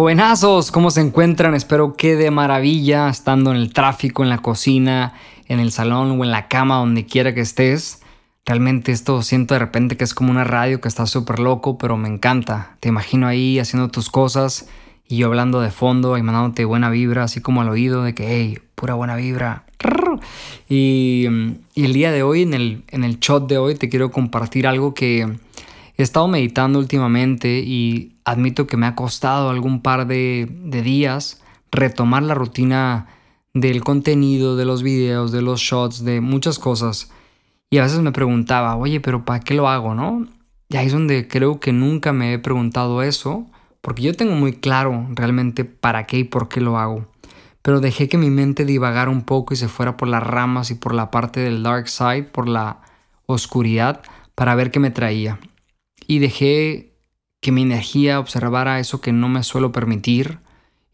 Jovenazos, ¿cómo se encuentran? Espero que de maravilla, estando en el tráfico, en la cocina, en el salón o en la cama, donde quiera que estés. Realmente esto siento de repente que es como una radio que está súper loco, pero me encanta. Te imagino ahí haciendo tus cosas y yo hablando de fondo y mandándote buena vibra, así como al oído de que, hey, pura buena vibra. Y, y el día de hoy, en el, en el shot de hoy, te quiero compartir algo que he estado meditando últimamente y admito que me ha costado algún par de, días retomar la rutina del contenido, de los videos, de los shots, de muchas cosas. Y a veces me preguntaba, oye, pero ¿para qué lo hago, no? Y ahí es donde creo que nunca me he preguntado eso, porque yo tengo muy claro realmente para qué y por qué lo hago. Pero dejé que mi mente divagara un poco y se fuera por las ramas y por la parte del dark side, por la oscuridad, para ver qué me traía. Y dejé que mi energía observara eso que no me suelo permitir,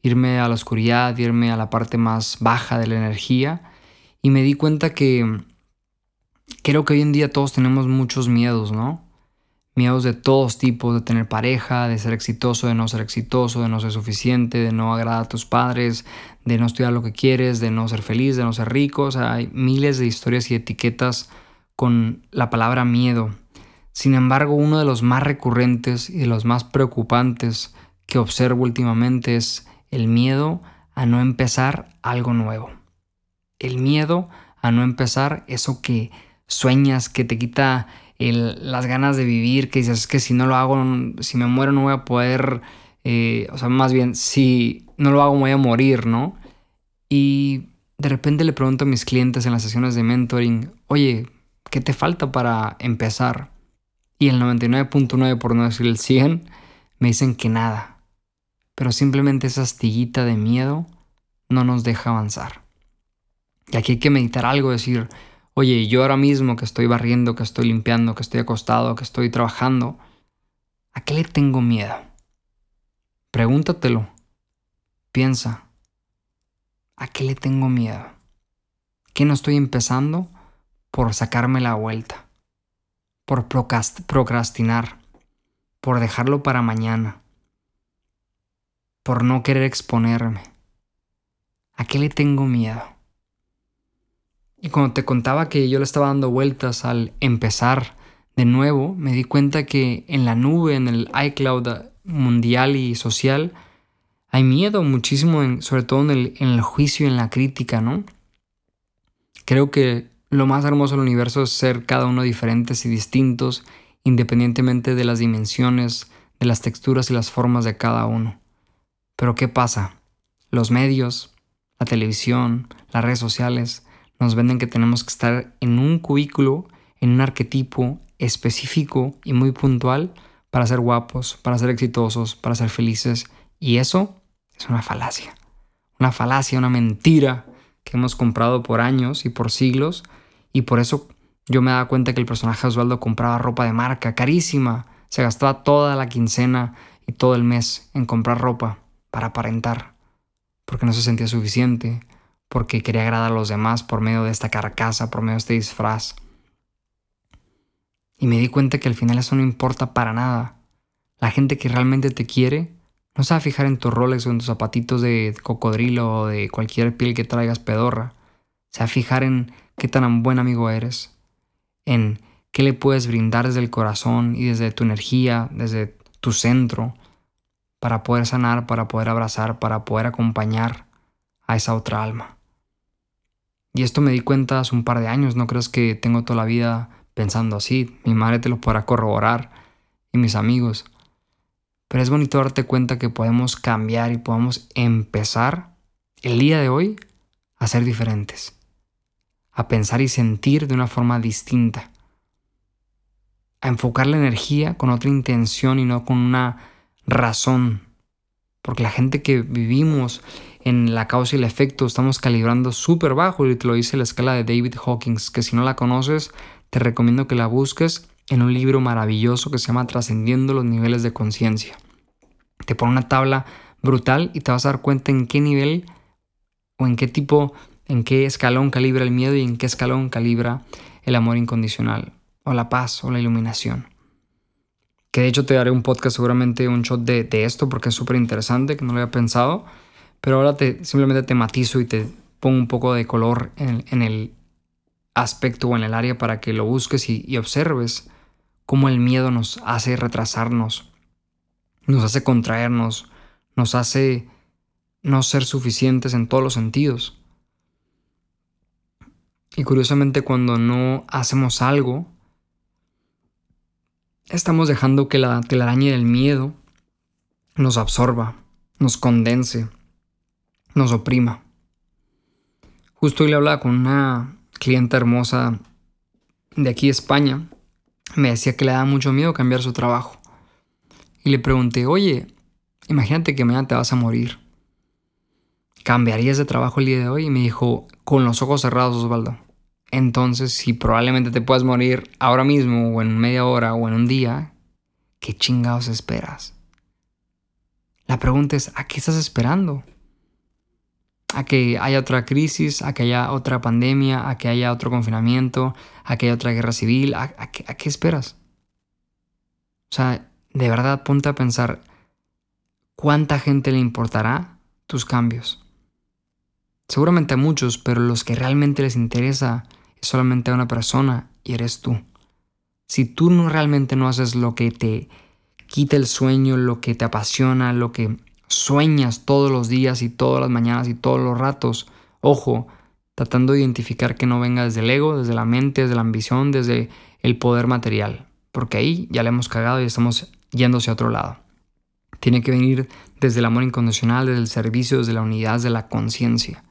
irme a la oscuridad, irme a la parte más baja de la energía. Y me di cuenta que creo que hoy en día todos tenemos muchos miedos, ¿no? Miedos de todos tipos, de tener pareja, de ser exitoso, de no ser exitoso, de no ser suficiente, de no agradar a tus padres, de no estudiar lo que quieres, de no ser feliz, de no ser rico. O sea, hay miles de historias y etiquetas con la palabra miedo. Sin embargo, uno de los más recurrentes y de los más preocupantes que observo últimamente es el miedo a no empezar algo nuevo. El miedo a no empezar eso que sueñas, que te quita las ganas de vivir, que dices que si no lo hago, si me muero no voy a poder, eh, o sea, más bien, si no lo hago me voy a morir, ¿no? Y de repente le pregunto a mis clientes en las sesiones de mentoring, oye, ¿qué te falta para empezar? Y el 99.9, por no decir el 100, me dicen que nada. Pero simplemente esa astillita de miedo no nos deja avanzar. Y aquí hay que meditar algo, decir, oye, yo ahora mismo que estoy barriendo, que estoy limpiando, que estoy acostado, que estoy trabajando, ¿a qué le tengo miedo? Pregúntatelo. Piensa, ¿a qué le tengo miedo? ¿Qué no estoy empezando por sacarme la vuelta? Por procrastinar, por dejarlo para mañana, por no querer exponerme. ¿A qué le tengo miedo? Y cuando te contaba que yo le estaba dando vueltas al empezar de nuevo, me di cuenta que en la nube, en el iCloud mundial y social, hay miedo muchísimo, sobre todo en el, juicio y en la crítica, ¿no? Creo que lo más hermoso del universo es ser cada uno diferentes y distintos, independientemente de las dimensiones, de las texturas y las formas de cada uno. Pero ¿qué pasa? Los medios, la televisión, las redes sociales nos venden que tenemos que estar en un cubículo, en un arquetipo específico y muy puntual para ser guapos, para ser exitosos, para ser felices. Y eso es una falacia. Una falacia, una mentira que hemos comprado por años y por siglos y por eso yo me daba cuenta que el personaje Osvaldo compraba ropa de marca carísima, se gastaba toda la quincena y todo el mes en comprar ropa para aparentar, porque no se sentía suficiente, porque quería agradar a los demás por medio de esta carcasa, por medio de este disfraz. Y me di cuenta que al final eso no importa para nada. La gente que realmente te quiere no se va a fijar en tus roles o en tus zapatitos de cocodrilo o de cualquier piel que traigas pedorra. Se va a fijar en qué tan buen amigo eres, en qué le puedes brindar desde el corazón y desde tu energía, desde tu centro, para poder sanar, para poder abrazar, para poder acompañar a esa otra alma. Y esto me di cuenta hace un par de años, no crees que tengo toda la vida pensando así, mi madre te lo podrá corroborar y mis amigos. Pero es bonito darte cuenta que podemos cambiar y podemos empezar el día de hoy a ser diferentes, a pensar y sentir de una forma distinta, a enfocar la energía con otra intención y no con una razón. Porque la gente que vivimos en la causa y el efecto estamos calibrando súper bajo y te lo dice la escala de David Hawkins, que si no la conoces te recomiendo que la busques en un libro maravilloso que se llama Trascendiendo los niveles de conciencia. Te pone una tabla brutal y te vas a dar cuenta en qué nivel o en qué tipo, en qué escalón calibra el miedo y en qué escalón calibra el amor incondicional o la paz o la iluminación. Que de hecho te daré un podcast seguramente, un shot de, esto, porque es súper interesante, que no lo había pensado. Pero ahora te, simplemente te matizo y te pongo un poco de color en, el aspecto o en el área para que lo busques y, y observes cómo el miedo nos hace retrasarnos, nos hace contraernos, nos hace no ser suficientes en todos los sentidos. Y curiosamente cuando no hacemos algo, estamos dejando que la telaraña del miedo nos absorba, nos condense, nos oprima. Justo hoy le hablaba con una clienta hermosa de aquí España. Me decía que le da mucho miedo cambiar su trabajo. Y le pregunté, oye, imagínate que mañana te vas a morir. ¿Cambiarías de trabajo el día de hoy? Y me dijo, con los ojos cerrados, Osvaldo. Entonces, si probablemente te puedas morir ahora mismo, o en media hora, o en un día, ¿qué chingados esperas? La pregunta es, ¿a qué estás esperando? ¿A que haya otra crisis? ¿A que haya otra pandemia? ¿A que haya otro confinamiento? ¿A que haya otra guerra civil? ¿A, qué, esperas? O sea, de verdad ponte a pensar, ¿cuánta gente le importará tus cambios? Seguramente a muchos, pero los que realmente les interesa es solamente a una persona y eres tú. Si tú no realmente no haces lo que te quita el sueño, lo que te apasiona, lo que sueñas todos los días y todas las mañanas y todos los ratos, ojo, tratando de identificar que no venga desde el ego, desde la mente, desde la ambición, desde el poder material, porque ahí ya le hemos cagado y estamos yendo hacia otro lado. Tiene que venir desde el amor incondicional, desde el servicio, desde la unidad, desde la conciencia.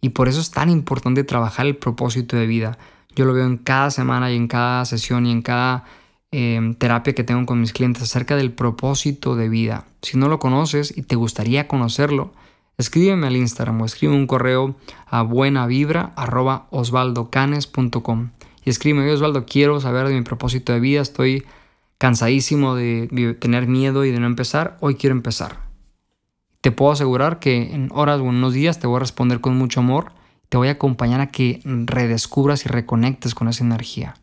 Y por eso es tan importante trabajar el propósito de vida. Yo lo veo en cada semana y en cada sesión y en cada em, terapia que tengo con mis clientes acerca del propósito de vida. Si no lo conoces y te gustaría conocerlo, escríbeme al Instagram o escribe un correo a buenavibra.osvaldocanes.com y escríbeme, Osvaldo, quiero saber de mi propósito de vida, estoy cansadísimo de tener miedo y de no empezar, hoy quiero empezar. Te puedo asegurar que en horas o en unos días te voy a responder con mucho amor. Te voy a acompañar a que redescubras y reconectes con esa energía.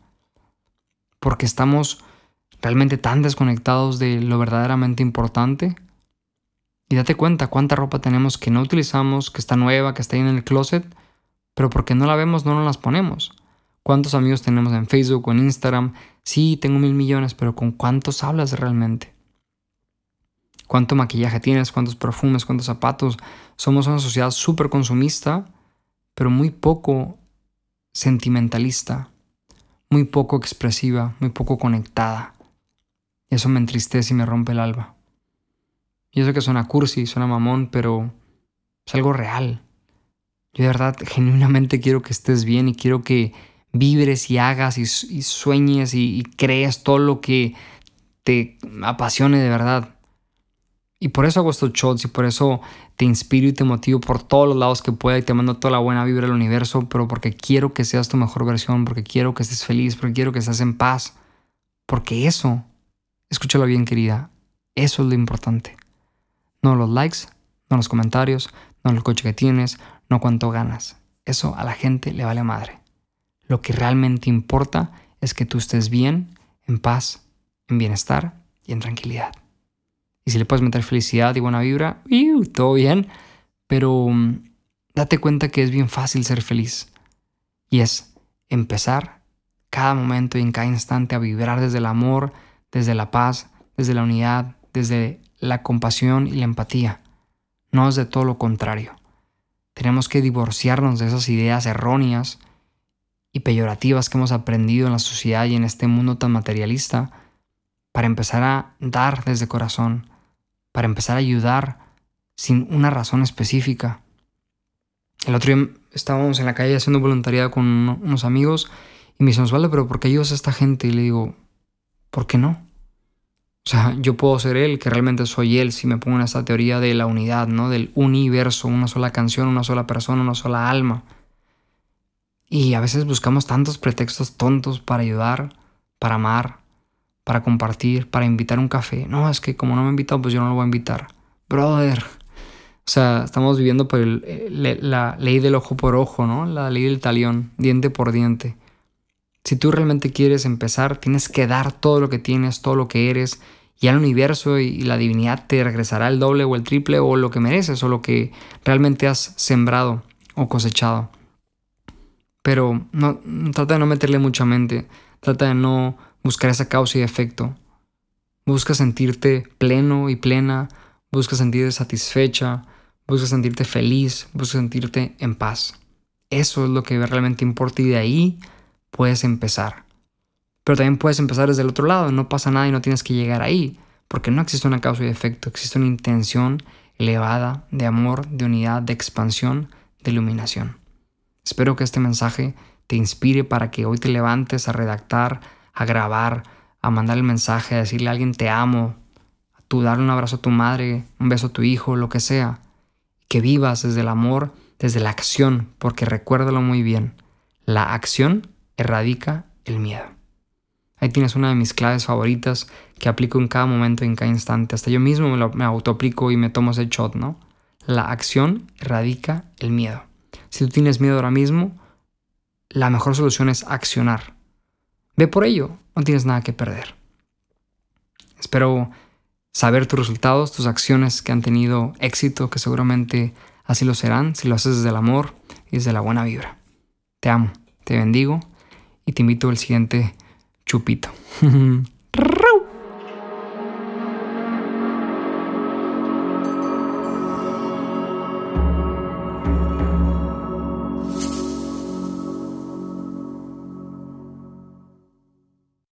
Porque estamos realmente tan desconectados de lo verdaderamente importante. Y date cuenta cuánta ropa tenemos que no utilizamos, que está nueva, que está ahí en el closet, pero porque no la vemos no nos las ponemos. ¿Cuántos amigos tenemos en Facebook o en Instagram? Sí, tengo mil millones, pero ¿con cuántos hablas realmente? cuánto maquillaje tienes, cuántos perfumes, cuántos zapatos. Somos una sociedad súper consumista, pero muy poco sentimentalista, muy poco expresiva, muy poco conectada. Eso me entristece y me rompe el alma. Y eso que suena cursi, suena mamón, pero es algo real. Yo de verdad genuinamente quiero que estés bien y quiero que vibres y hagas y, sueñes y, y crees todo lo que te apasione de verdad. Y por eso hago estos shots y por eso te inspiro y te motivo por todos los lados que pueda y te mando toda la buena vibra del universo, pero porque quiero que seas tu mejor versión, porque quiero que estés feliz, porque quiero que estés en paz. Porque eso, escúchalo bien querida, eso es lo importante. No los likes, no los comentarios, no el coche que tienes, no cuánto ganas. Eso a la gente le vale madre. Lo que realmente importa es que tú estés bien, en paz, en bienestar y en tranquilidad. Y si le puedes meter felicidad y buena vibra, todo bien. Pero mm, date cuenta que es bien fácil ser feliz. Y es empezar cada momento y en cada instante a vibrar desde el amor, desde la paz, desde la unidad, desde la compasión y la empatía. No es de todo lo contrario. Tenemos que divorciarnos de esas ideas erróneas y peyorativas que hemos aprendido en la sociedad y en este mundo tan materialista para empezar a dar desde corazón, para empezar a ayudar sin una razón específica. El otro día estábamos en la calle haciendo voluntariado con unos amigos y me dicen, Osvaldo, pero ¿por qué ayudas a esta gente? Y le digo, ¿por qué no? O sea, yo puedo ser él, que realmente soy él, si me pongo en esta teoría de la unidad, ¿no? Del universo, una sola canción, una sola persona, una sola alma. Y a veces buscamos tantos pretextos tontos para ayudar, para amar, para compartir, para invitar un café. No, es que como no me ha invitado, pues yo no lo voy a invitar. Brother. O sea, estamos viviendo por la ley del ojo por ojo, ¿no? La ley del talión, diente por diente. Si tú realmente quieres empezar, tienes que dar todo lo que tienes, todo lo que eres, y al universo y la divinidad te regresará el doble o el triple o lo que mereces o lo que realmente has sembrado o cosechado. Pero no, trata de no meterle mucha mente, trata de no buscar esa causa y efecto. Busca sentirte pleno y plena, busca sentirte satisfecha, busca sentirte feliz, busca sentirte en paz. Eso es lo que realmente importa y de ahí puedes empezar. Pero también puedes empezar desde el otro lado, no pasa nada y no tienes que llegar ahí, porque no existe una causa y efecto, existe una intención elevada de amor, de unidad, de expansión, de iluminación. Espero que este mensaje te inspire para que hoy te levantes a redactar, a grabar, a mandar el mensaje, a decirle a alguien te amo, a tú darle un abrazo a tu madre, un beso a tu hijo, lo que sea. Que vivas desde el amor, desde la acción, porque recuérdalo muy bien, la acción erradica el miedo. Ahí tienes una de mis claves favoritas que aplico en cada momento en cada instante. Hasta yo mismo me, lo, me autoaplico y me tomo ese shot, ¿no? La acción erradica el miedo. Si tú tienes miedo ahora mismo, la mejor solución es accionar. Ve por ello, no tienes nada que perder. Espero saber tus resultados, tus acciones que han tenido éxito, que seguramente así lo serán si lo haces desde el amor y desde la buena vibra. Te amo, te bendigo y te invito al siguiente chupito.